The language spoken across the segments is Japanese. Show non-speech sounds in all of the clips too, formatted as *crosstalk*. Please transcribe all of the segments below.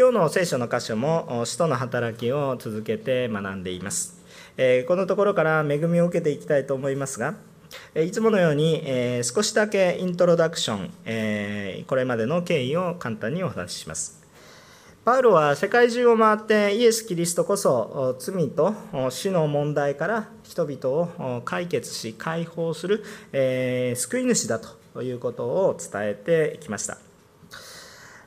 今日の聖書の箇所も使徒の働きを続けて学んでいますえ。このところから恵みを受けていきたいと思いますが、いつものようにえ少しだけイントロダクションえ、これまでの経緯を簡単にお話しします。パウロは世界中を回ってイエス・キリストこそ罪と死の問題から人々を解決し解放する、救い主だということを伝えてきました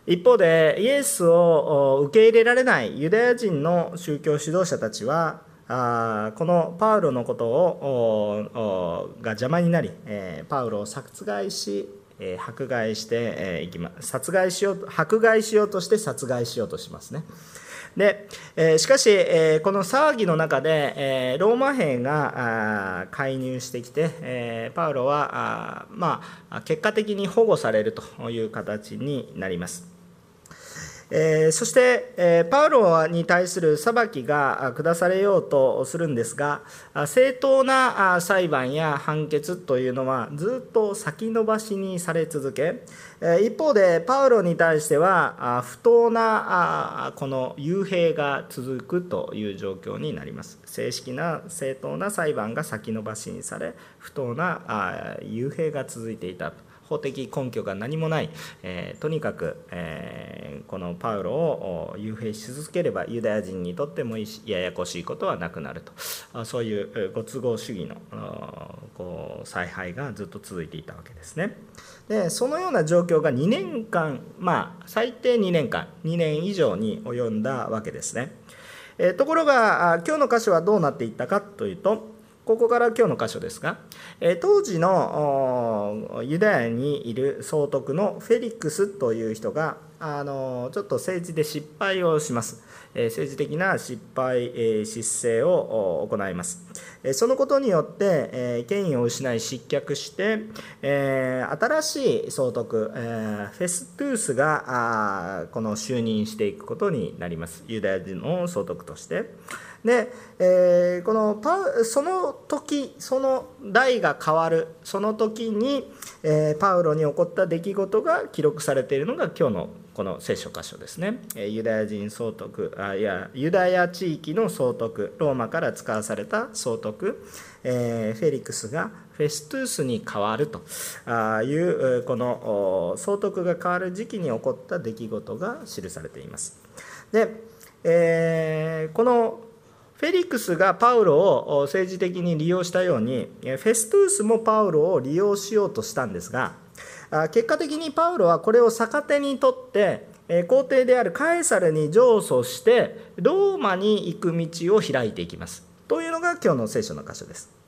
一方でイエスを受け入れられないユダヤ人の宗教指導者たちはあこのパウロのことをが邪魔になり、えパウロを殺害しえ迫害していきま殺害しよう迫害しようとして殺害しようとしますね。でえしかし、えこの騒ぎの中で、えローマ兵が介入してきて、えパウロはあ、まあ、結果的に保護されるという形になります。えそして、えパウロに対する裁きが下されようとするんですが正当な裁判や判決というのはずっと先延ばしにされ続け一方でパウロに対しては不当なこの幽閉が続くという状況になります。正式な正当な裁判が先延ばしにされ不当な幽閉が続いていたと。法的根拠が何もない、えー、とにかく、えー、このパウロを幽閉し続ければユダヤ人にとってもいいしややこしいことはなくなるとそういうご都合主義のこう采配がずっと続いていたわけですね。でそのような状況が2年間まあ最低2年間2年以上に及んだわけですね。えところが今日の箇所はどうなっていったかというとここから今日の箇所ですが、当時のユダヤにいる総督のフェリックスという人があのちょっと政治で失敗をします。政治的な失敗、失政を行います。そのことによって権威を失い失脚して新しい総督フェストゥースがこの就任していくことになりますユダヤ人の総督として。で、えー、このパその時その代が変わる。その時に、えー、パウロに起こった出来事が記録されているのが今日のこの聖書箇所ですね。ユダヤ人総督あいやユダヤ地域の総督ローマから使わされた総督、えー、フェリクスがフェストゥースに変わると。いうこの総督が変わる時期に起こった出来事が記されています。で、えー、このフェリクスがパウロを政治的に利用したようにフェストゥースもパウロを利用しようとしたんですが結果的にパウロはこれを逆手にとって皇帝であるカエサルに上訴してローマに行く道を開いていきます。というのが今日の聖書の箇所です。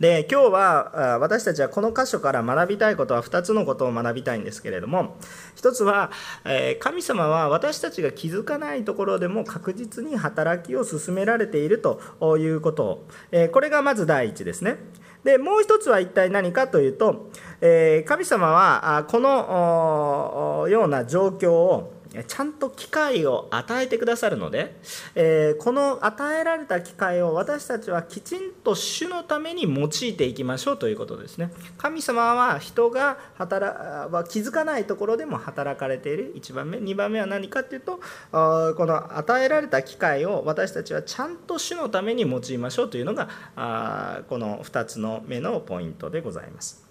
で今日は私たちはこの箇所から学びたいことは2つのことを学びたいんですけれども1つは神様は私たちが気づかないところでも確実に働きを進められているということ。をこれがまず第一ですね。でもう1つは一体何かというと神様はこのような状況をちゃんと機会を与えてくださるので、えこの与えられた機会を私たちはきちんと主のために用いていきましょうということですね。神様は人が働は気づかないところでも働かれている。1番目2番目は何かっていうとこの与えられた機会を私たちはちゃんと主のために用いましょうというのがこの2つの目のポイントでございます。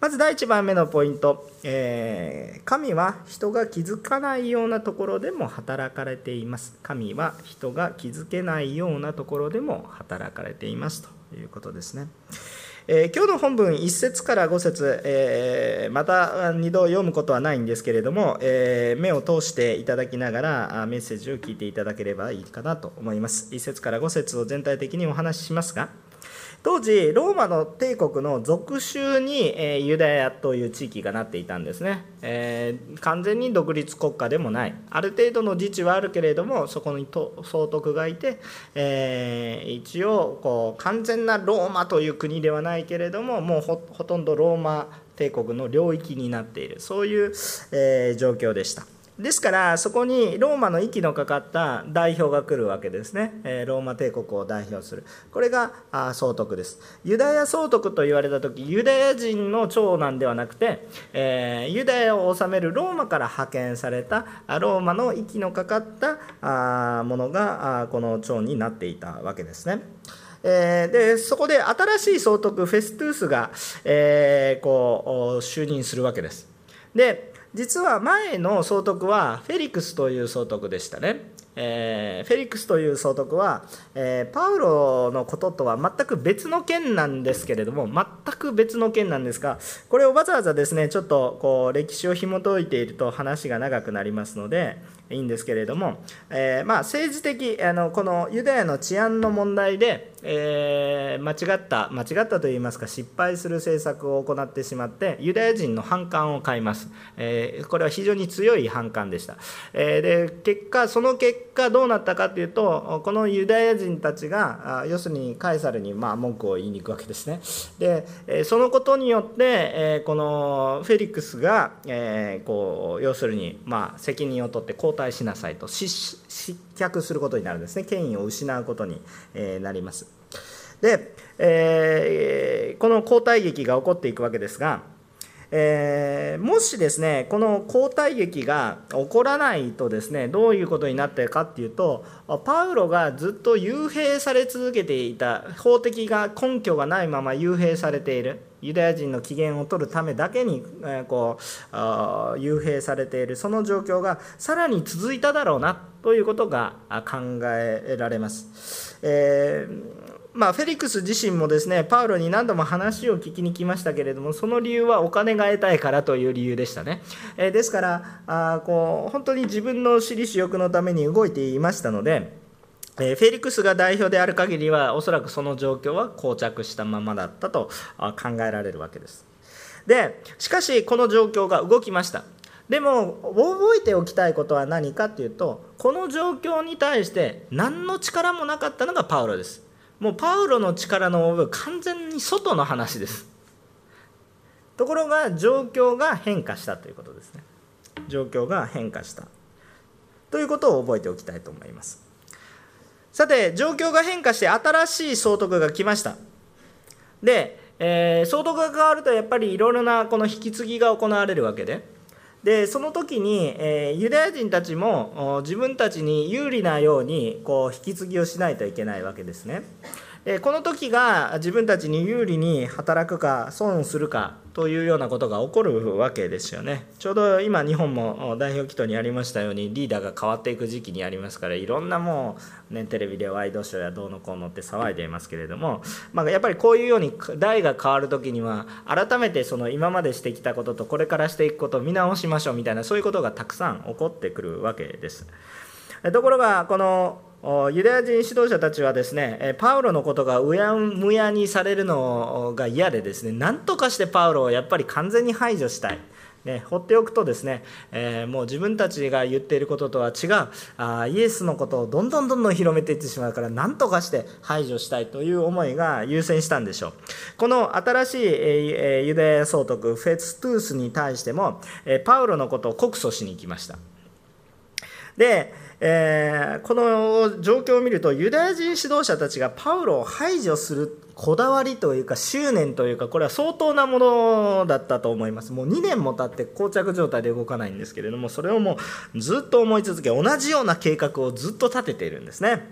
まず第1番目のポイント、えー、神は人が気づかないようなところでも働かれています。神は人が気づけないようなところでも働かれていますということですね。えー、今日の本文1節から5節、えー、また2度読むことはないんですけれども、えー、目を通していただきながらメッセージを聞いていただければいいかなと思います。1節から5節を全体的にお話ししますが、当時ローマの帝国の属州に、えユダヤという地域がなっていたんですね、えー、完全に独立国家でもない。ある程度の自治はあるけれどもそこに総督がいて、えー、一応こう完全なローマという国ではないけれどももうほとんどローマ帝国の領域になっている。そういう、えー、状況でした。ですからそこにローマの息のかかった代表が来るわけですねローマ帝国を代表するこれが総督ですユダヤ総督と言われた時ユダヤ人の長男ではなくて、ユダヤを治めるローマから派遣されたローマの息のかかったものがこの長になっていたわけですね。でそこで新しい総督フェストゥースが、こう就任するわけです。で実は前の総督はフェリクスという総督でしたね。えー、フェリックスという総督は、えー、パウロのこととは全く別の件なんですけれども全く別の件なんですがこれをわざわざですねちょっとこう歴史を紐解いていると話が長くなりますのでいいんですけれども、えー、まあ、政治的あのこのユダヤの治安の問題で、えー、間違った間違ったといいますか失敗する政策を行ってしまってユダヤ人の反感を買います、えー、これは非常に強い反感でした、えで結果その結果果どうなったかというとこのユダヤ人たちが要するにカエサルにま文句を言いに行くわけですね。でそのことによって、このフェリックスが、こう要するにま責任を取って交代しなさいと失脚することになるんですね。権威を失うことになります。で、え、この交代劇が起こっていくわけですがえー、もしですねこの交代劇が起こらないとですねどういうことになってるかっていうとパウロがずっと幽閉され続けていた法的が根拠がないまま幽閉されているユダヤ人の機嫌を取るためだけに、えー、こう幽閉されているその状況がさらに続いただろうなということが考えられます。えーまあ、フェリックス自身もですねパウロに何度も話を聞きに来ましたけれどもその理由はお金が得たいからという理由でしたね、えー、ですからあこう本当に自分の私利私欲のために動いていましたのでえフェリックスが代表である限りはおそらくその状況は膠着したままだったと考えられるわけです。でしかしこの状況が動きました。でも覚えておきたいことは何かっていうとこの状況に対して何の力もなかったのがパウロです。もうパウロの力の部完全に外の話です。ところが状況が変化したということですね。状況が変化した。ということを覚えておきたいと思います。さて状況が変化して新しい総督が来ました。で、えー、総督が変わるとやっぱりいろいろなこの引き継ぎが行われるわけででその時に、えー、ユダヤ人たちも自分たちに有利なようにこう引き継ぎをしないといけないわけですね。この時が自分たちに有利に働くか損するかというようなことが起こるわけですよねちょうど今日本も代表祈祷にありましたようにリーダーが変わっていく時期にありますからいろんなもう、ね、テレビでワイドショーやどうのこうのって騒いでいますけれども、まあ、やっぱりこういうように代が変わる時には改めてその今までしてきたこととこれからしていくことを見直しましょうみたいなそういうことがたくさん起こってくるわけです。ところがこのユダヤ人指導者たちはですねパウロのことがうやむやにされるのが嫌でですね何とかしてパウロをやっぱり完全に排除したい。ね、放っておくとですね、えー、もう自分たちが言っていることとは違うあイエスのことをどんどんどんどん広めていってしまうから何とかして排除したいという思いが優先したんでしょうこの新しい、えー、ユダヤ総督フェストゥースに対しても、えー、パウロのことを告訴しに行きましたでえー、この状況を見るとユダヤ人指導者たちがパウロを排除するこだわりというか執念というかこれは相当なものだったと思います。もう2年も経って膠着状態で動かないんですけれどもそれをもうずっと思い続け同じような計画をずっと立てているんですね。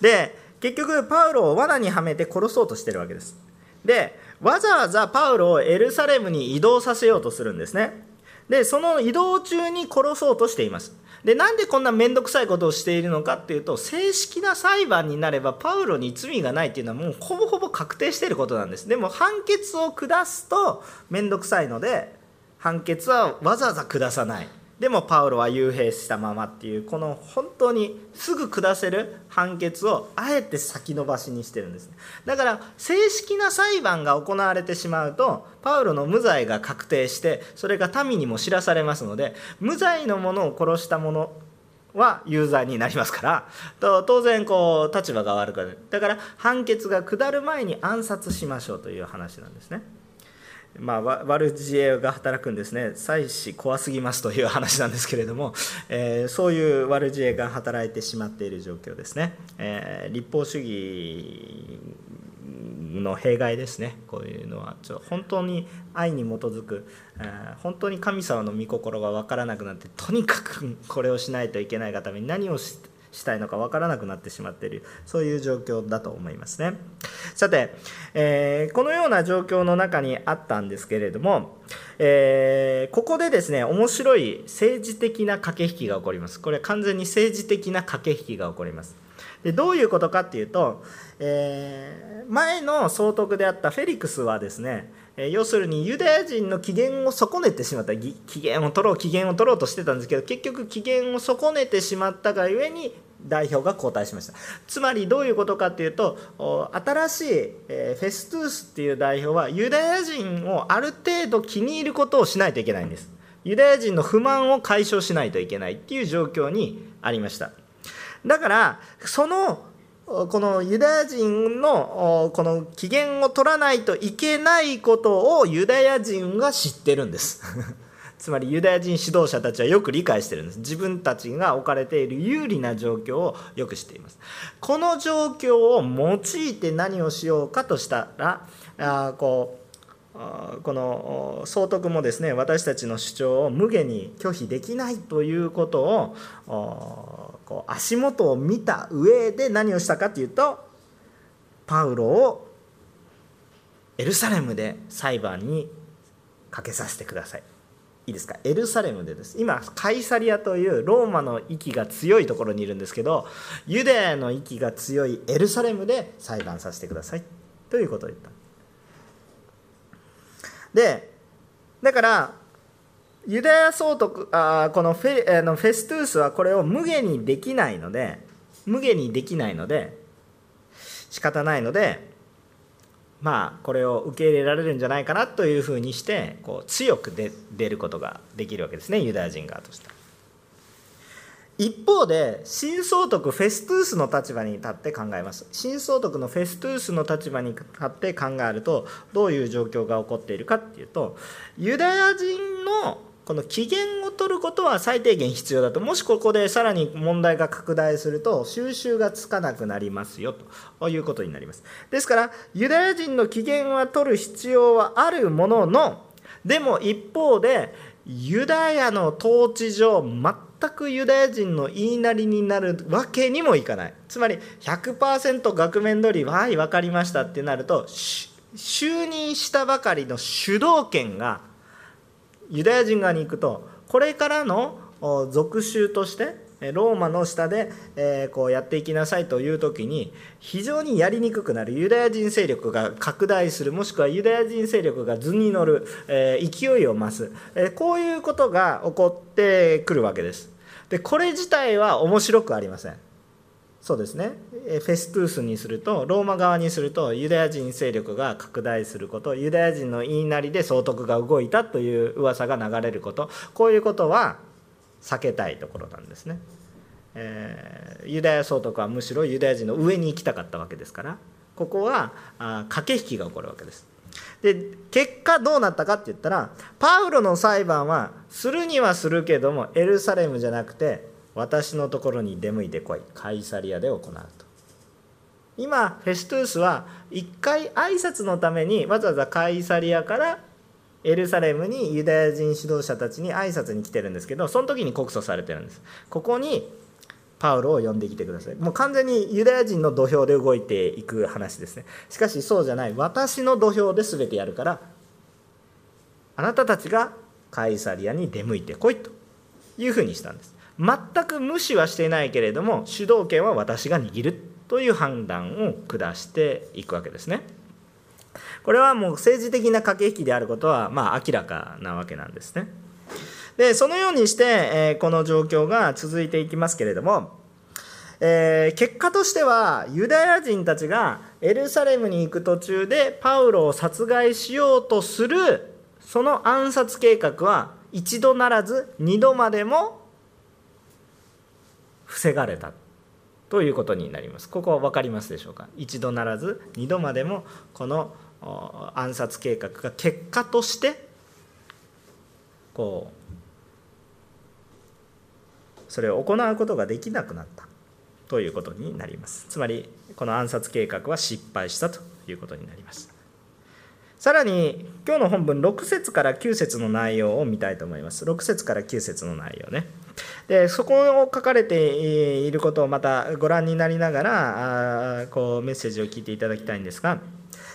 で結局パウロを罠にはめて殺そうとしてるわけです。でわざわざパウロをエルサレムに移動させようとするんですね。でその移動中に殺そうとしています。でなんでこんな面倒くさいことをしているのかっていうと正式な裁判になればパウロに罪がないっていうのはもうほぼほぼ確定していることなんです。でも判決を下すと面倒くさいので判決はわざわざ下さない。でもパウロは幽閉したままっていうこの本当にすぐ下せる判決をあえて先延ばしにしてるんですだから正式な裁判が行われてしまうとパウロの無罪が確定してそれが民にも知らされますので無罪の者を殺した者は有罪になりますから当然こう立場が悪くなる。だから判決が下る前に暗殺しましょうという話なんですね。まあ、悪知恵が働くんですね、妻子怖すぎますという話なんですけれども、えー、そういう悪知恵が働いてしまっている状況ですね。えー、立法主義の弊害ですね、こういうのは、ちょ本当に愛に基づく、えー、本当に神様の御心が分からなくなって、とにかくこれをしないといけないがために何をしてしたいのか分からなくなってしまっているそういう状況だと思いますね。さて、えー、このような状況の中にあったんですけれども、えー、ここでですね面白い政治的な駆け引きが起こります。これは完全に政治的な駆け引きが起こります。でどういうことかっていうと、えー、前の総督であったフェリクスはですねえ要するにユダヤ人の機嫌を損ねてしまった。機嫌を取ろう機嫌を取ろうとしてたんですけど結局機嫌を損ねてしまったがゆえに代表が交代しました。つまりどういうことかというと新しいえフェストゥースっていう代表はユダヤ人をある程度気に入ることをしないといけないんです。ユダヤ人の不満を解消しないといけないっていう状況にありました。だからそのこのユダヤ人のこの機嫌を取らないといけないことをユダヤ人が知ってるんです。*laughs* つまりユダヤ人指導者たちはよく理解してるんです。自分たちが置かれている有利な状況をよく知っています。この状況を用いて何をしようかとしたらあこうこの総督もですね私たちの主張を無下に拒否できないということをこう足元を見た上で何をしたかというとパウロをエルサレムで裁判にかけさせてください。いいですかエルサレムでです今カイサリアというローマの息が強いところにいるんですけどユダヤの息が強いエルサレムで裁判させてください。ということを言った。でだからユダヤ総督あこのフェあのフェストゥースはこれを無下にできないので無下にできないので仕方ないのでまあこれを受け入れられるんじゃないかなというふうにしてこう強く出ることができるわけですねユダヤ人側として一方で新総督フェストゥースの立場に立って考えます。新総督のフェストゥースの立場に立って考えるとどういう状況が起こっているかっていうとユダヤ人のこの機嫌を取ることは最低限必要だと。もしここでさらに問題が拡大すると収集がつかなくなりますよと。いうことになります。ですからユダヤ人の機嫌は取る必要はあるもののでも一方でユダヤの統治上全くユダヤ人の言いなりになるわけにもいかない。つまり100%額面通りはい分かりましたってなると就任したばかりの主導権がユダヤ人側に行くとこれからの属州としてローマの下で、えこうやっていきなさいという時に非常にやりにくくなる。ユダヤ人勢力が拡大する。もしくはユダヤ人勢力が図に乗る、え勢いを増す、えこういうことが起こってくるわけです。でこれ自体は面白くありません。そうですね。フェストゥースにするとローマ側にするとユダヤ人勢力が拡大することユダヤ人の言いなりで総督が動いたという噂が流れることこういうことは避けたいところなんですね、えー、ユダヤ総督はむしろユダヤ人の上に行きたかったわけですからここはあ駆け引きが起こるわけです。で結果どうなったかって言ったらパウロの裁判はするにはするけどもエルサレムじゃなくて私のところに出向いてこいカイサリアで行うと。今フェストゥースは一回挨拶のためにわざわざカイサリアからエルサレムにユダヤ人指導者たちに挨拶に来てるんですけどその時に告訴されてるんです。ここにパウロを呼んできてくださいもう完全にユダヤ人の土俵で動いていく話ですねしかしそうじゃない私の土俵で全てやるからあなたたちがカイサリアに出向いてこいというふうにしたんです全く無視はしていないけれども主導権は私が握るという判断を下していくわけですね。これはもう政治的な駆け引きであることはまあ明らかなわけなんですね。でそのようにして、えこの状況が続いていきますけれども、えー、結果としてはユダヤ人たちがエルサレムに行く途中でパウロを殺害しようとするその暗殺計画は一度ならず二度までも防がれた。ということになります。ここは分かりますでしょうか？一度ならず二度までもこの暗殺計画が結果としてこうそれを行うことができなくなったということになります。つまりこの暗殺計画は失敗したということになります。さらに今日の本文6節から9節の内容を見たいと思います。6節から9節の内容ね。でそこを書かれていることをまたご覧になりながらあこうメッセージを聞いていただきたいんですが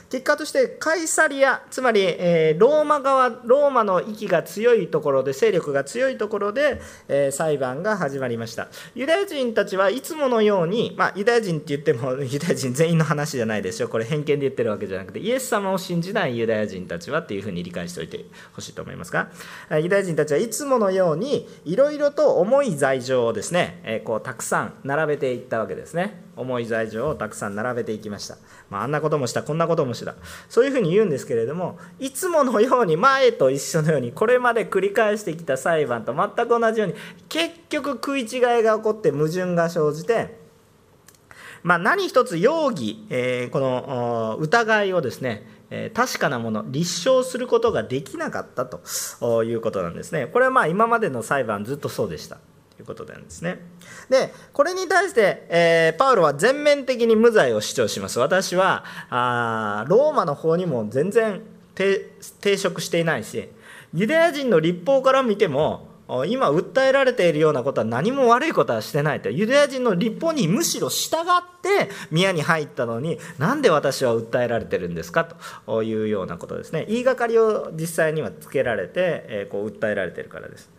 結果としてカイサリアつまり、えローマ側ローマの息が強いところで勢力が強いところで、え裁判が始まりました。ユダヤ人たちはいつものように、まあ、ユダヤ人って言っても *laughs* ユダヤ人全員の話じゃないですよ。これ偏見で言ってるわけじゃなくてイエス様を信じないユダヤ人たちはっていうふうに理解しておいてほしいと思いますがユダヤ人たちはいつものようにいろいろと重い罪状をですね、えこうたくさん並べていったわけですね。重い罪状をたくさん並べていきました、まあ、あんなこともした。こんなこともした。そういうふうに言うんですけれどもいつものように前と一緒のようにこれまで繰り返してきた裁判と全く同じように結局食い違いが起こって矛盾が生じてまあ、何一つ容疑、えー、この疑いをですね確かなもの立証することができなかったということなんですね。これはまあ今までの裁判ずっとそうでした。いうことなんですね。でこれに対して、えー、パウロは全面的に無罪を主張します。私はあローマの方にも全然抵触していないしユダヤ人の立法から見ても今訴えられているようなことは何も悪いことはしてないと。ユダヤ人の立法にむしろ従って宮に入ったのになんで私は訴えられてるんですか？というようなことですね。言いがかりを実際にはつけられて、こう訴えられてるからです。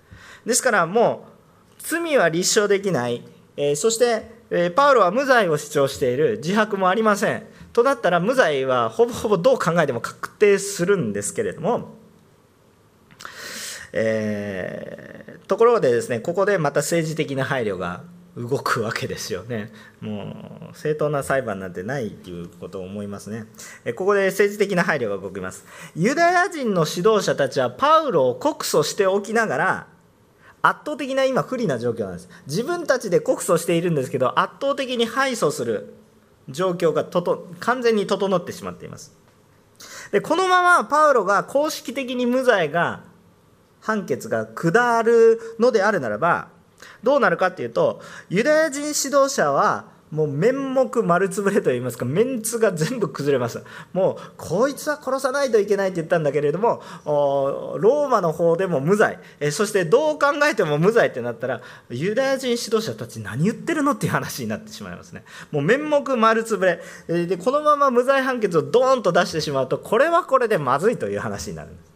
ですからもう罪は立証できない、えそして、えパウロは無罪を主張している自白もありませんとなったら無罪はほぼほぼどう考えても確定するんですけれども、えー、ところでですねここでまた政治的な配慮が動くわけですよね。もう正当な裁判なんてないっていうことを思いますね。ここで政治的な配慮が動きます。ユダヤ人の指導者たちはパウロを告訴しておきながら圧倒的な今不利な状況なんです。自分たちで告訴しているんですけど圧倒的に敗訴する状況がとと完全に整ってしまっています。でこのままパウロが公式的に無罪が判決が下るのであるならばどうなるかっていうとユダヤ人指導者はもう面目丸つぶれといいますかメンツが全部崩れます。もうこいつは殺さないといけないって言ったんだけれどもローマの方でも無罪。えそしてどう考えても無罪ってなったらユダヤ人指導者たち何言ってるのっていう話になってしまいますね。もう面目丸つぶれ。でこのまま無罪判決をドーンと出してしまうとこれはこれでまずいという話になるんです。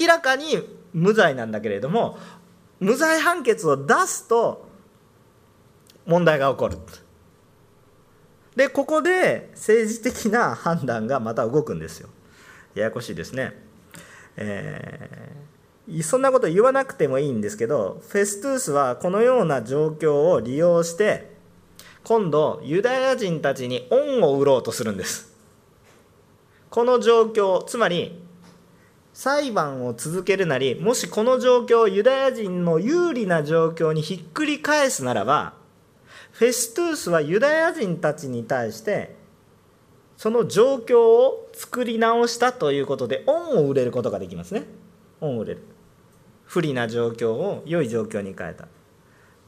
明らかに無罪なんだけれども無罪判決を出すと問題が起こる。でここで政治的な判断がまた動くんですよ。ややこしいですね。えー、そんなこと言わなくてもいいんですけどフェストゥースはこのような状況を利用して今度ユダヤ人たちに恩を売ろうとするんです。この状況つまり裁判を続けるなりもしこの状況をユダヤ人の有利な状況にひっくり返すならばフェストゥースはユダヤ人たちに対してその状況を作り直したということで恩を売れることができますね。恩を売れる。不利な状況を良い状況に変えた。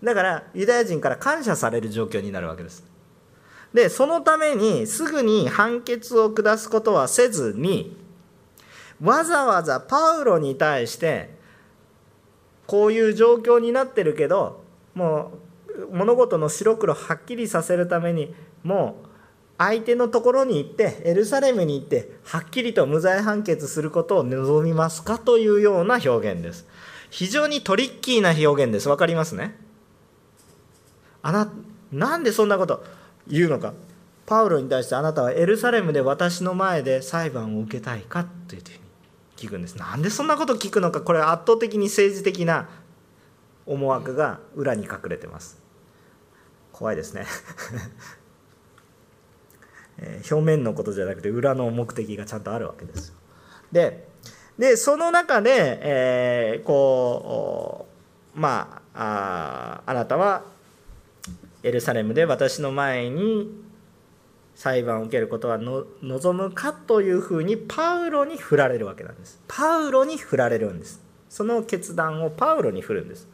だからユダヤ人から感謝される状況になるわけです。でそのためにすぐに判決を下すことはせずにわざわざパウロに対してこういう状況になってるけどもう物事の白黒はっきりさせるためにもう相手のところに行ってエルサレムに行ってはっきりと無罪判決することを望みますかというような表現です。非常にトリッキーな表現です。分かりますね？あななんでそんなこと言うのか？パウロに対してあなたはエルサレムで私の前で裁判を受けたいかというふうに聞くんです。なんでそんなこと聞くのか？これは圧倒的に政治的な思惑が裏に隠れてます。怖いですね。*laughs* え表面のことじゃなくて裏の目的がちゃんとあるわけですででその中で、えー、こうまああなたはエルサレムで私の前に裁判を受けることは望むかというふうにパウロに振られるわけなんです。パウロに振られるんです。その決断をパウロに振るんです。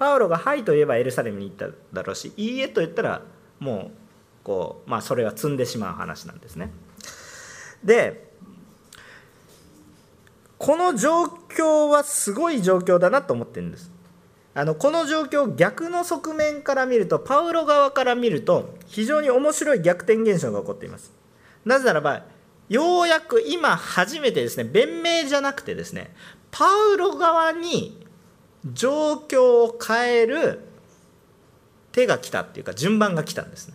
パウロが「はい」と言えばエルサレムに行っただろうし「いいえ」と言ったらもうこうまあそれは積んでしまう話なんですね。でこの状況はすごい状況だなと思ってるんです。あのこの状況逆の側面から見るとパウロ側から見ると非常に面白い逆転現象が起こっています。なぜならばようやく今初めてですね弁明じゃなくてですねパウロ側に状況を変える手が来たっていうか順番が来たんですね。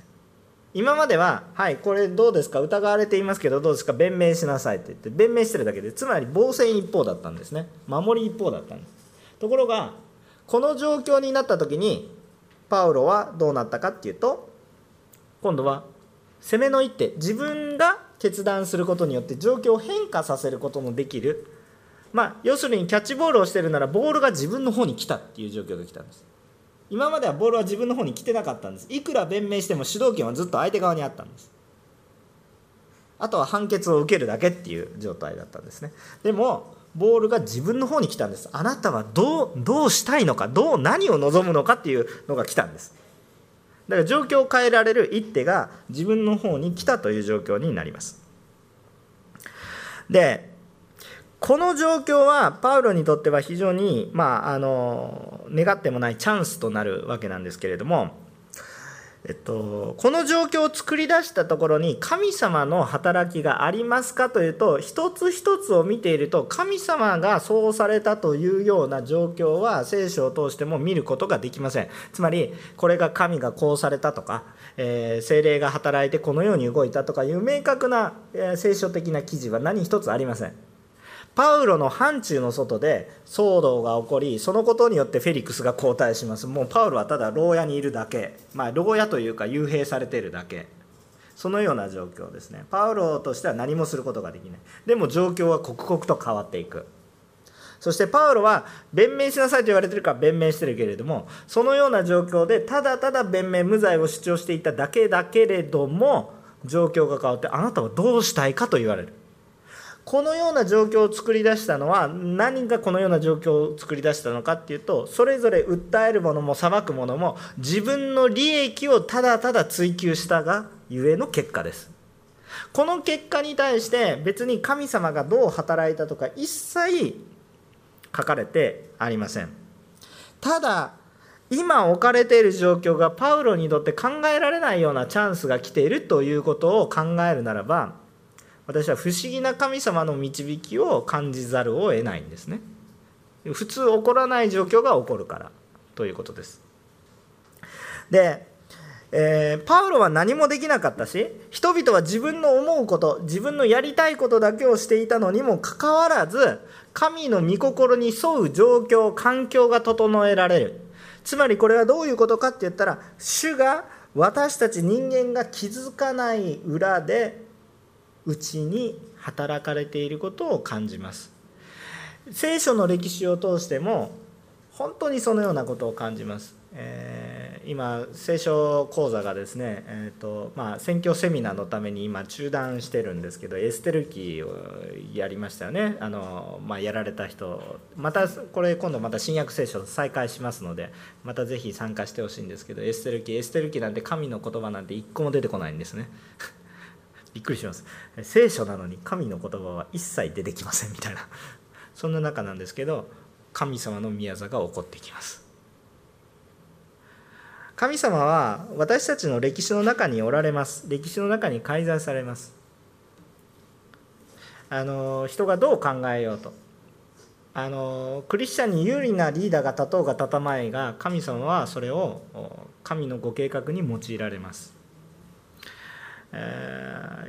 今までは「はいこれどうですか？疑われていますけどどうですか？弁明しなさい」って言って弁明してるだけでつまり防戦一方だったんですね。守り一方だったんです。ところがこの状況になった時にパウロはどうなったかっていうと今度は攻めの一手自分が決断することによって状況を変化させることのできるまあ要するにキャッチボールをしてるならボールが自分の方に来たっていう状況が来たんです。今まではボールは自分の方に来てなかったんです。いくら弁明しても主導権はずっと相手側にあったんです。あとは判決を受けるだけっていう状態だったんですね。でもボールが自分の方に来たんです。あなたはどうどうしたいのかどう何を望むのかっていうのが来たんです。だから状況を変えられる一手が自分の方に来たという状況になります。でこの状況はパウロにとっては非常に、まあ、あの願ってもないチャンスとなるわけなんですけれども、えっと、この状況を作り出したところに神様の働きがありますかというと一つ一つを見ていると神様がそうされたというような状況は聖書を通しても見ることができません。つまりこれが神がこうされたとか、えー、精霊が働いてこのように動いたとかいう明確な、えー、聖書的な記事は何一つありません。パウロの範疇の外で騒動が起こりそのことによってフェリックスが交代します。もうパウロはただ牢屋にいるだけ。まあ牢屋というか幽閉されているだけ。そのような状況ですね。パウロとしては何もすることができない。でも状況は刻々と変わっていく。そしてパウロは弁明しなさいと言われてるから弁明してるけれどもそのような状況でただただ弁明無罪を主張していただけだけれども状況が変わってあなたはどうしたいかと言われる。このような状況を作り出したのは何がこのような状況を作り出したのかっていうとそれぞれ訴えるものも裁くものも自分の利益をただただ追求したがゆえの結果です。この結果に対して別に神様がどう働いたとか一切書かれてありません。ただ今置かれている状況がパウロにとって考えられないようなチャンスが来ているということを考えるならば私は不思議な神様の導きを感じざるを得ないんですね。普通起こらない状況が起こるからということです。で、えー、パウロは何もできなかったし人々は自分の思うこと自分のやりたいことだけをしていたのにもかかわらず神の御心に沿う状況環境が整えられる。つまりこれはどういうことかって言ったら主が私たち人間が気づかない裏でうちに働かれていることを感じます。聖書の歴史を通しても本当にそのようなことを感じます、えー、今聖書講座がですね、えーとまあ、選挙セミナーのために今中断してるんですけどエステル記をやりましたよね。あの、まあ、やられた人またこれ今度また新約聖書再開しますのでまたぜひ参加してほしいんですけどエステル記エステル記なんて神の言葉なんて一個も出てこないんですね。びっくりします。聖書なのに神の言葉は一切出てきませんみたいな。そんな中なんですけど神様の宮座が起こってきます。神様は私たちの歴史の中におられます。歴史の中に介在されます。あの人がどう考えようと。あのクリスチャンに有利なリーダーが立とうが立たまいが神様はそれを神のご計画に用いられます。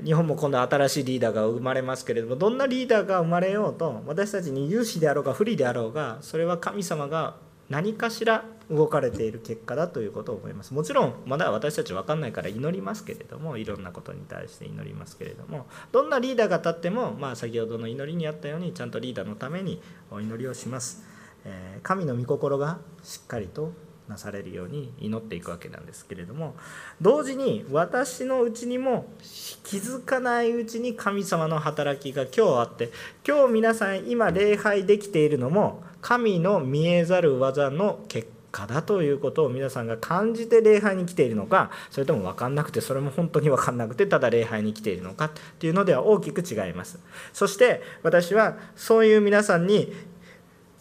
日本も今度新しいリーダーが生まれますけれどもどんなリーダーが生まれようと私たちに有志であろうが不利であろうがそれは神様が何かしら動かれている結果だということを思います。もちろんまだ私たち分かんないから祈りますけれどもいろんなことに対して祈りますけれどもどんなリーダーが立っても、まあ、先ほどの祈りにあったようにちゃんとリーダーのためにお祈りをします、え神の御心がしっかりとなされるように祈っていくわけなんですけれども同時に私のうちにも気づかないうちに神様の働きが今日あって今日皆さん今礼拝できているのも神の見えざる技の結果だということを皆さんが感じて礼拝に来ているのかそれとも分かんなくてそれも本当に分かんなくてただ礼拝に来ているのかっていうのでは大きく違います。そして私はそういう皆さんに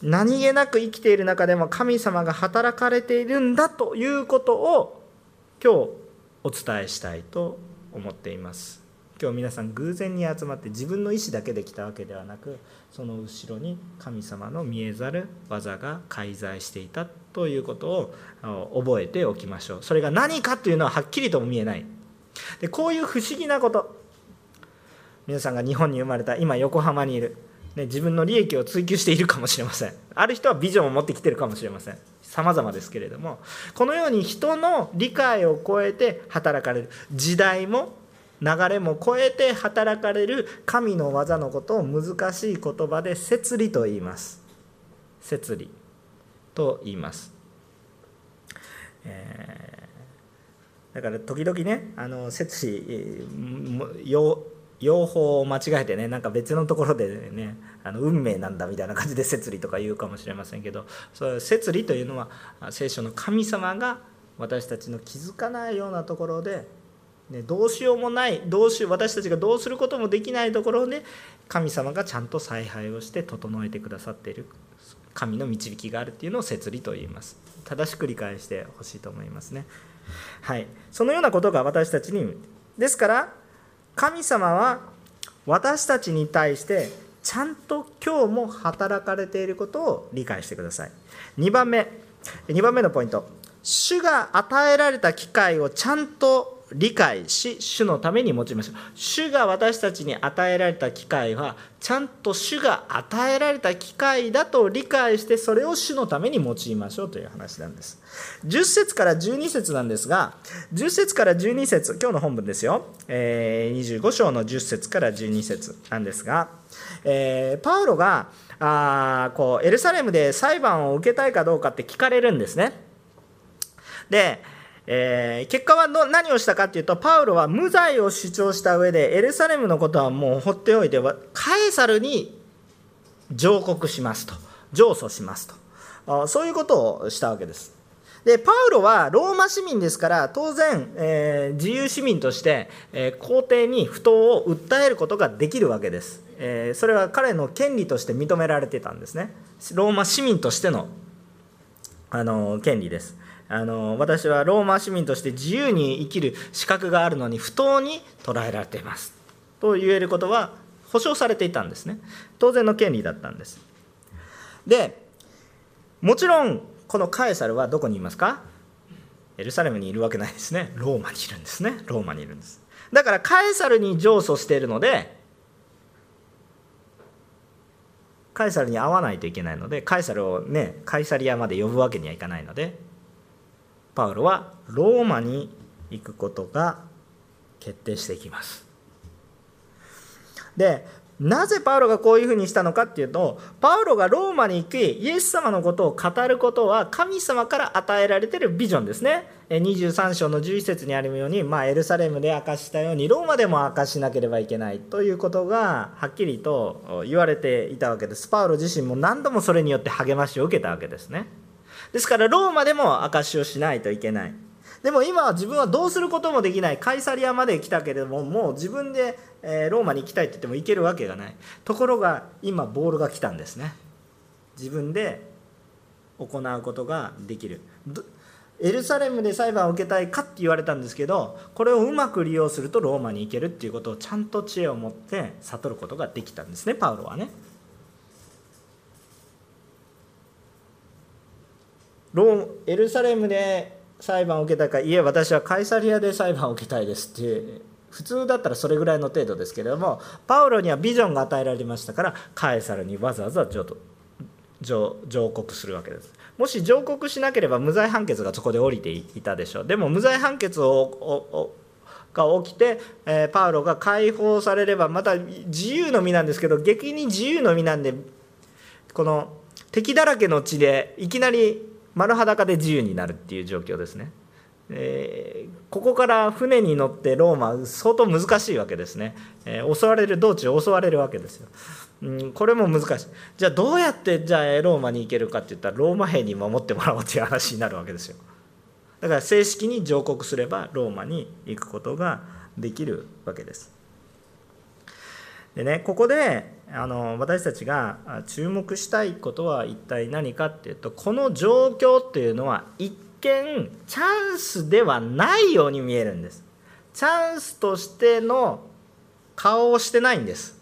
何気なく生きている中でも神様が働かれているんだということを今日お伝えしたいと思っています。今日皆さん偶然に集まって自分の意思だけで来たわけではなくその後ろに神様の見えざる技が介在していたということを覚えておきましょう。それが何かというのははっきりとも見えない。でこういう不思議なこと。皆さんが日本に生まれた今横浜にいる。ね、自分の利益を追求しているかもしれません。ある人はビジョンを持ってきてるかもしれません。様々ですけれども。このように人の理解を超えて働かれる。時代も流れも超えて働かれる。神の技のことを難しい言葉で摂理と言います。摂理と言います、えー、だから時々ねあの摂理用法を間違えてねなんか別のところでねあの運命なんだみたいな感じで摂理とか言うかもしれませんけどそう摂理というのは聖書の神様が私たちの気づかないようなところで、ね、どうしようもないどうし私たちがどうすることもできないところで神様がちゃんと采配をして整えてくださっている神の導きがあるっていうのを摂理と言います。正しく理解してほしいと思いますね。はい。そのようなことが私たちにですから神様は私たちに対してちゃんと今日も働かれていることを理解してください。2番目。2番目のポイント。主が与えられた機会をちゃんと理解し主のために用いましょう主が私たちに与えられた機会はちゃんと主が与えられた機会だと理解してそれを主のために用いましょうという話なんです。10節から12節なんですが10節から12節今日の本文ですよ、えー、25章の10節から12節なんですが、えー、パウロがあこうエルサレムで裁判を受けたいかどうかって聞かれるんですね。でえー、結果はの何をしたかというとパウロは無罪を主張した上でエルサレムのことはもう放っておいてカエサルに上告しますと。上訴しますと。そういうことをしたわけです。でパウロはローマ市民ですから当然、えー、自由市民として、えー、皇帝に不当を訴えることができるわけです、え、それは彼の権利として認められてたんですね。ローマ市民としてのあの権利です。あの私はローマ市民として自由に生きる資格があるのに不当に捉えられています。と言えることは保障されていたんですね。当然の権利だったんです。でもちろんこのカエサルはどこにいますか？エルサレムにいるわけないですね。ローマにいるんですね。ローマにいるんです。だからカエサルに上訴しているのでカエサルに会わないといけないのでカエサルをねカイサリアまで呼ぶわけにはいかないのでパウロはローマに行くことが決定していきます。でなぜパウロがこういうふうにしたのかっていうとパウロがローマに行きイエス様のことを語ることは神様から与えられてるビジョンですね。23章の11節にあるように、まあ、エルサレムで明かしたようにローマでも明かしなければいけないということがはっきりと言われていたわけです。パウロ自身も何度もそれによって励ましを受けたわけですね。ですからローマでも証しをしないといけない。でも今は自分はどうすることもできない。カイサリアまで来たけれどももう自分でローマに行きたいって言っても行けるわけがない。ところが今ボールが来たんですね。自分で行うことができる。エルサレムで裁判を受けたいかって言われたんですけどこれをうまく利用するとローマに行けるっていうことをちゃんと知恵を持って悟ることができたんですねパウロはね。ローエルサレムで裁判を受けたかいえ私はカイサリアで裁判を受けたいですって普通だったらそれぐらいの程度ですけれどもパウロにはビジョンが与えられましたからカエサルにわざわざ上上告するわけです。もし上告しなければ無罪判決がそこで降りていたでしょう。でも無罪判決をが起きて、え、パウロが解放されればまた自由の身なんですけど逆に自由の身なんでこの敵だらけの地でいきなり丸裸で自由になるっていう状況ですね。えー、ここから船に乗ってローマ相当難しいわけですね、えー、襲われる道中襲われるわけですよ、うん、これも難しい。じゃあどうやってじゃあローマに行けるかって言ったらローマ兵に守ってもらおうっていう話になるわけですよ。だから正式に上告すればローマに行くことができるわけです。でねここであの私たちが注目したいことは一体何かっていうとこの状況っていうのは一見チャンスではないように見えるんです。チャンスとしての顔をしてないんです。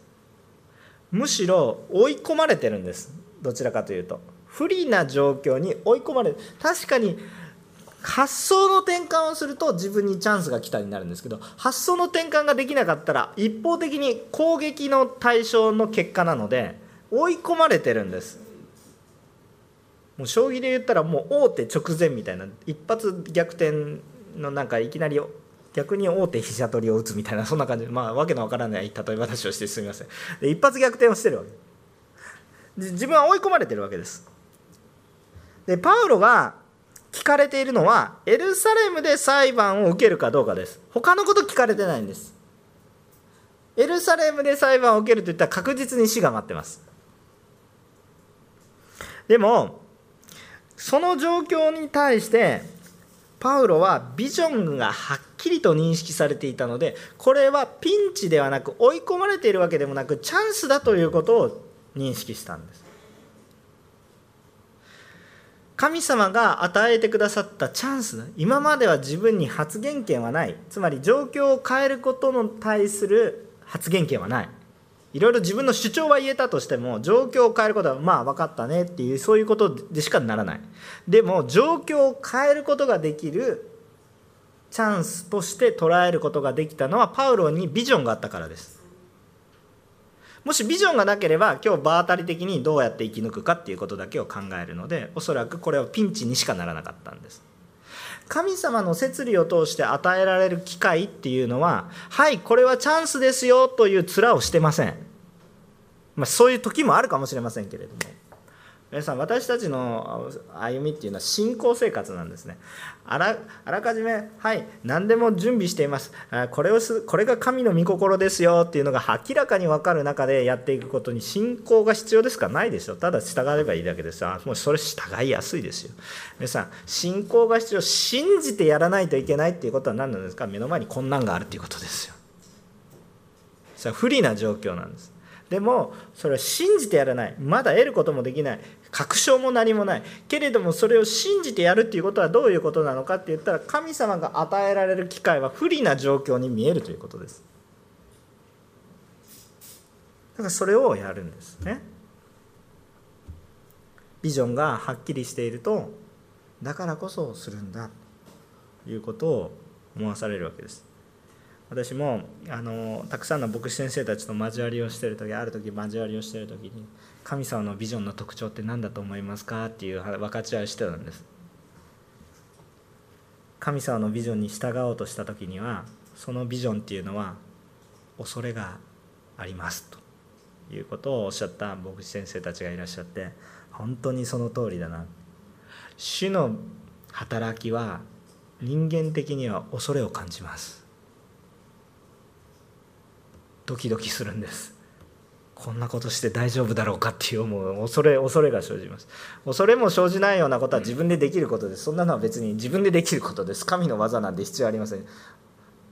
むしろ追い込まれてるんです。どちらかというと。不利な状況に追い込まれる確かに発想の転換をすると自分にチャンスが来たになるんですけど発想の転換ができなかったら一方的に攻撃の対象の結果なので追い込まれてるんです。もう将棋で言ったらもう王手直前みたいな一発逆転のなんかいきなり逆に王手飛車取りを打つみたいなそんな感じ。でまあわけのわからない例え話をしてすみません。で一発逆転をしてるわけ。自分は追い込まれてるわけです。でパウロが聞かれているのはエルサレムで裁判を受けるかどうかです。他のこと聞かれてないんです。エルサレムで裁判を受けるといったら確実に死が待ってます。でもその状況に対してパウロはビジョンがはっきりと認識されていたのでこれはピンチではなく追い込まれているわけでもなくチャンスだということを認識したんです。神様が与えてくださったチャンス。今までは自分に発言権はない。つまり状況を変えることに対する発言権はない。いろいろ自分の主張は言えたとしても状況を変えることはまあ分かったねっていうそういうことでしかならない。でも状況を変えることができるチャンスとして捉えることができたのはパウロにビジョンがあったからです。もしビジョンがなければ今日場当たり的にどうやって生き抜くかっていうことだけを考えるのでおそらくこれはピンチにしかならなかったんです。神様の摂理を通して与えられる機会っていうのははいこれはチャンスですよという面をしてません、まあ、そういう時もあるかもしれませんけれども。皆さん私たちの歩みっていうのは信仰生活なんですね。あらあらかじめはい何でも準備しています。これをすこれが神の御心ですよっていうのが明らかに分かる中でやっていくことに信仰が必要ですかないでしょ。ただ従えばいいだけですもうそれ従いやすいですよ。皆さん信仰が必要。信じてやらないといけないっていうことは何なんですか？目の前に困難があるっていうことですよ。それ不利な状況なんです。でもそれは信じてやらない。まだ得ることもできない。確証も何もない。けれどもそれを信じてやるっていうことはどういうことなのかって言ったら神様が与えられる機会は不利な状況に見えるということです。だからそれをやるんですね。ビジョンがはっきりしているとだからこそするんだ。ということを思わされるわけです。私もあのたくさんの牧師先生たちと交わりをしてる時ある時交わりをしてる時に神様のビジョンの特徴って何だと思いますかっていう分かち合いをしてたんです。神様のビジョンに従おうとした時にはそのビジョンっていうのは恐れがありますと。いうことをおっしゃった牧師先生たちがいらっしゃって本当にその通りだな。主の働きは人間的には恐れを感じます。ドキドキするんです。こんなことして大丈夫だろうかっていう思う恐れ恐れが生じます。恐れも生じないようなことは自分でできることです。そんなのは別に自分でできることです。神の技なんて必要ありません。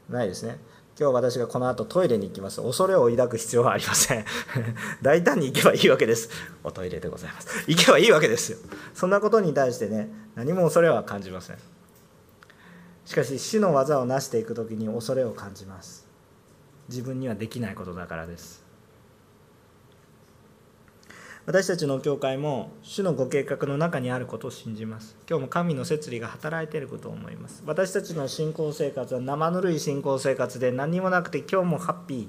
ないですね。今日私がこの後トイレに行きます。恐れを抱く必要はありません。*laughs* 大胆に行けばいいわけです。おトイレでございます。行けばいいわけですよ。そんなことに対してね何も恐れは感じません。しかし死の技を成していく時に恐れを感じます。自分にはできないことだからです。私たちの教会も主のご計画の中にあることを信じます。今日も神の摂理が働いていることを思います。私たちの信仰生活は生ぬるい信仰生活で何もなくて今日もハッピー。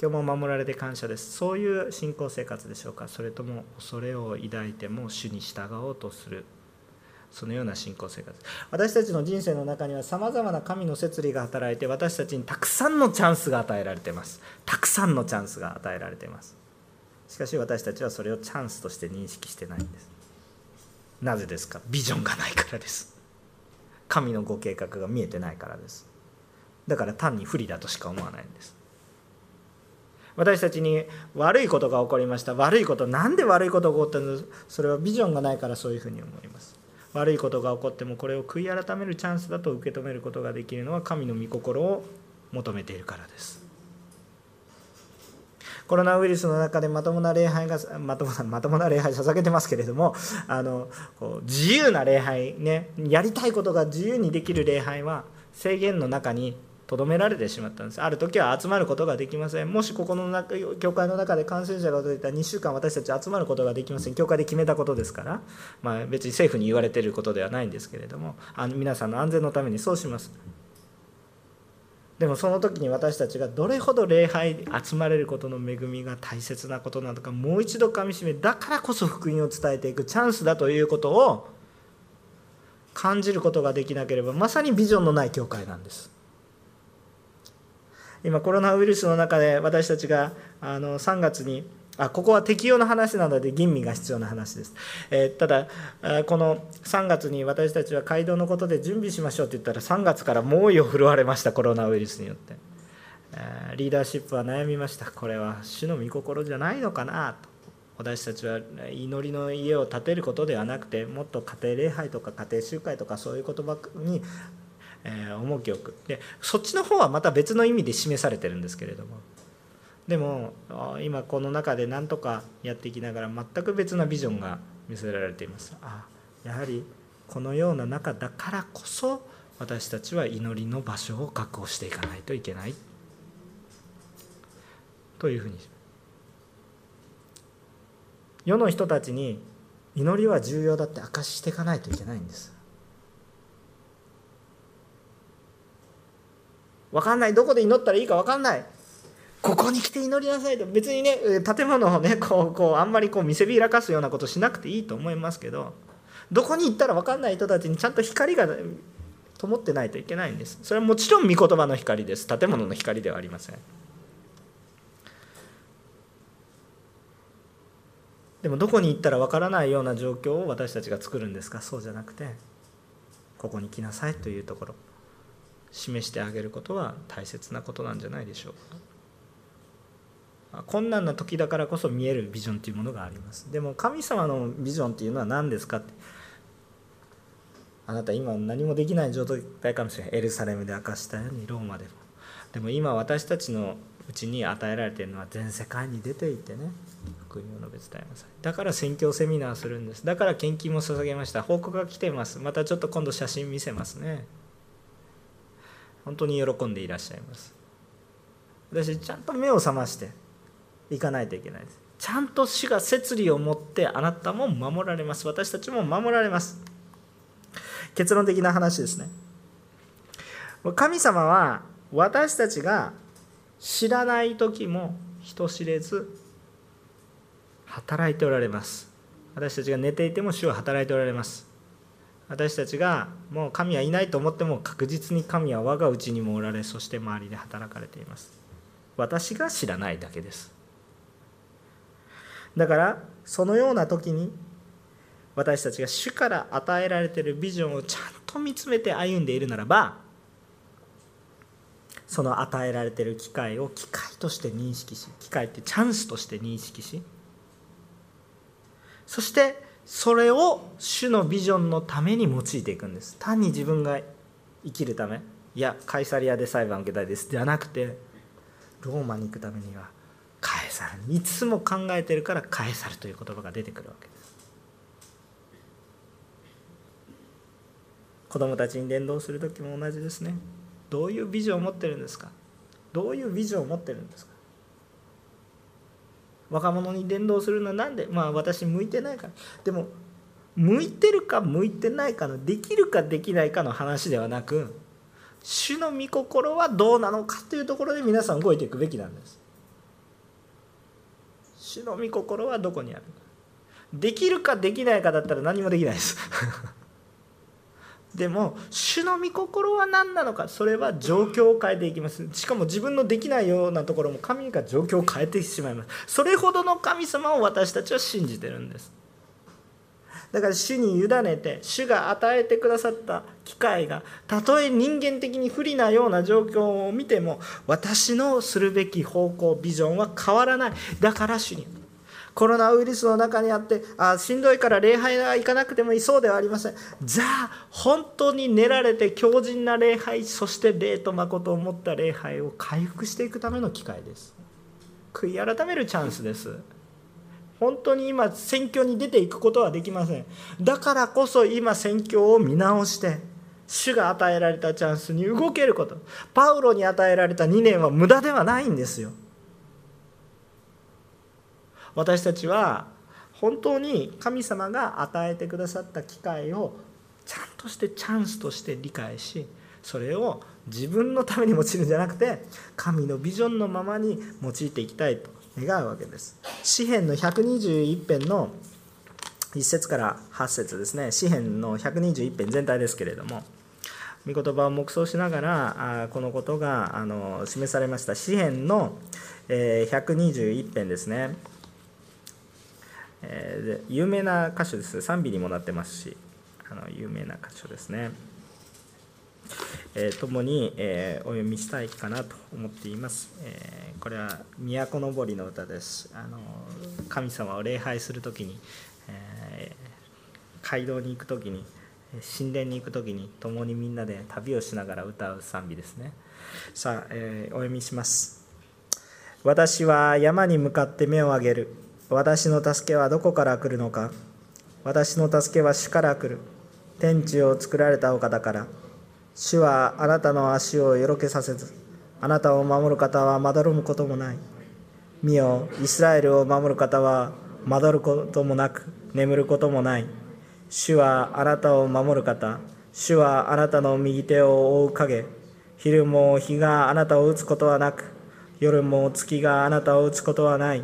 今日も守られて感謝です。そういう信仰生活でしょうか。それとも恐れを抱いても主に従おうとする。そのような信仰生活。私たちの人生の中にはさまざまな神の摂理が働いて私たちにたくさんのチャンスが与えられています。たくさんのチャンスが与えられています。しかし私たちはそれをチャンスとして認識してないんです。なぜですか？ビジョンがないからです。神のご計画が見えてないからです。だから単に不利だとしか思わないんです。私たちに悪いことが起こりました。悪いことなんで悪いことが起こったの？それはビジョンがないからそういうふうに思います。悪いことが起こってもこれを悔い改めるチャンスだと受け止めることができるのは神の御心を求めているからです。コロナウイルスの中でまともな礼拝がまともな *laughs* まともな礼拝捧げてますけれどもあのこう自由な礼拝ねやりたいことが自由にできる礼拝は制限の中にとどめられてしまったんです。ある時は集まることができません。もしここの中教会の中で感染者が出たら2週間私たち集まることができません。教会で決めたことですから、まあ、別に政府に言われてることではないんですけれどもあの皆さんの安全のためにそうします。でもその時に私たちがどれほど礼拝に集まれることの恵みが大切なことなのかもう一度かみしめだからこそ福音を伝えていくチャンスだということを感じることができなければまさにビジョンのない教会なんです。今コロナウイルスの中で私たちがあの3月にあここは適用の話なので吟味が必要な話です、えー、ただこの3月に私たちは街道のことで準備しましょうと言ったら3月から猛威を振るわれましたコロナウイルスによって、リーダーシップは悩みました。これは主の御心じゃないのかなと。私たちは祈りの家を建てることではなくてもっと家庭礼拝とか家庭集会とかそういう言葉に、え重きを置く。でそっちの方はまた別の意味で示されてるんですけれども。でも今この中で何とかやっていきながら全く別なビジョンが見せられています。あやはりこのような中だからこそ私たちは祈りの場所を確保していかないといけない。というふうに。世の人たちに祈りは重要だって証ししていかないといけないんです。分かんない。どこで祈ったらいいか分かんない。ここに来て祈りなさいと。別にね建物をねこうこうあんまりこう見せびらかすようなことしなくていいと思いますけどどこに行ったら分かんない人たちにちゃんと光が灯ってないといけないんです。それはもちろん御言葉の光です。建物の光ではありません。でもどこに行ったら分からないような状況を私たちが作るんですか？そうじゃなくてここに来なさいというところ。示してあげることは大切なことなんじゃないでしょうか。困難な時だからこそ見えるビジョンというものがあります。でも神様のビジョンっていうのは何ですかって。あなた今何もできない状態かもしれない。エルサレムで明かしたようにローマでも。でも今私たちのうちに与えられているのは全世界に出ていてね。福音を述べ伝えなさい。だから宣教セミナーするんです。だから献金も捧げました。報告が来てます。またちょっと今度写真見せますね。本当に喜んでいらっしゃいます。私ちゃんと目を覚ましていかないといけないです。ちゃんと主が摂理を持ってあなたも守られます。私たちも守られます。結論的な話ですね。神様は私たちが知らない時も人知れず働いておられます。私たちが寝ていても主は働いておられます。私たちがもう神はいないと思っても確実に神は我がうちにもおられそして周りで働かれています。私が知らないだけです。だからそのような時に私たちが主から与えられているビジョンをちゃんと見つめて歩んでいるならばその与えられている機会を機会として認識し機会ってチャンスとして認識しそしてそれを主のビジョンのために用いていくんです。単に自分が生きるため。いやカイサリアで裁判を受けたいです。じゃなくてローマに行くためにはカエサルいつも考えてるからカエサルという言葉が出てくるわけです。子供たちに伝道する時も同じですね。どういうビジョンを持ってるんですか？どういうビジョンを持ってるんですか？若者に伝道するのは何で？まあ私向いてないから。でも向いてるか向いてないかのできるかできないかの話ではなく主の御心はどうなのかというところで皆さん動いていくべきなんです。主の御心はどこにあるできるかできないかだったら何もできないです。でも主の御心は何なのかそれは状況を変えていきます。しかも自分のできないようなところも神が状況を変えてしまいます。それほどの神様を私たちは信じてるんです。だから主に委ねて主が与えてくださった機会がたとえ人間的に不利なような状況を見ても私のするべき方向ビジョンは変わらない。だから主にコロナウイルスの中にあってあしんどいから礼拝が行かなくてもいそうではありません。じゃあ本当に練られて強靭な礼拝そして礼と誠を持った礼拝を回復していくための機会です。悔い改めるチャンスです。本当に今選挙に出ていくことはできません。だからこそ今選挙を見直して主が与えられたチャンスに動けること。パウロに与えられた2年は無駄ではないんですよ。私たちは本当に神様が与えてくださった機会をちゃんとしてチャンスとして理解しそれを自分のために用いるんじゃなくて神のビジョンのままに用いていきたいと願うわけです。詩篇の121編の1節から8節ですね。詩篇の121編全体ですけれども御言葉を黙想しながらこのことがあの示されました。詩篇の121編ですね。有名な箇所です。賛美にもなってますしあの有名な箇所ですね。えー、共に、えー、お読みしたいかなと思っています、えー、これは「都のぼり」の歌です。あの神様を礼拝する時に、え街道に行く時に神殿に行く時に共にみんなで旅をしながら歌う賛美ですね。さあ、えお読みします。私は山に向かって目を上げる。私の助けはどこから来るのか？私の助けは主から来る天地を作られたお方から主はあなたの足をよろけさせず、あなたを守る方はまどろむこともない。見よ、イスラエルを守る方はまどることもなく、眠ることもない。主はあなたを守る方、主はあなたの右手を覆う影、昼も日があなたを打つことはなく、夜も月があなたを打つことはない。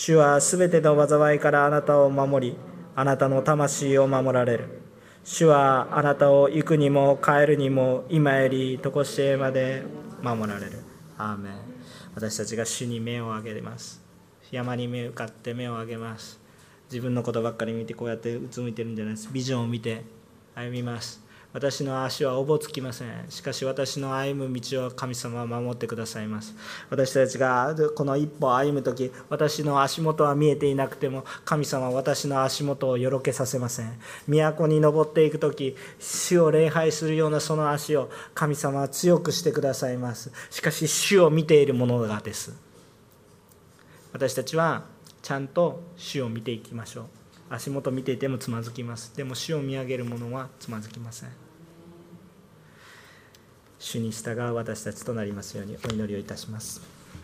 主はすべての災いからあなたを守り、あなたの魂を守られる。主はあなたを行くにも帰るにも今より常しえまで守られる。アーメン。私たちが主に目を上げます。山に向かって目を上げます。自分のことばっかり見てこうやってうつむいてるんじゃないです。ビジョンを見て歩みます。私の足はおぼつきません。しかし私の歩む道を神様は守ってくださいます。私たちがこの一歩歩む時私の足元は見えていなくても神様は私の足元をよろけさせません。都に登っていく時主を礼拝するようなその足を神様は強くしてくださいます。しかし主を見ているものがです。私たちはちゃんと主を見ていきましょう。足元見ていてもつまずきます。でも主を見上げる者はつまずきません。主に従う私たちとなりますようにお祈りをいたします。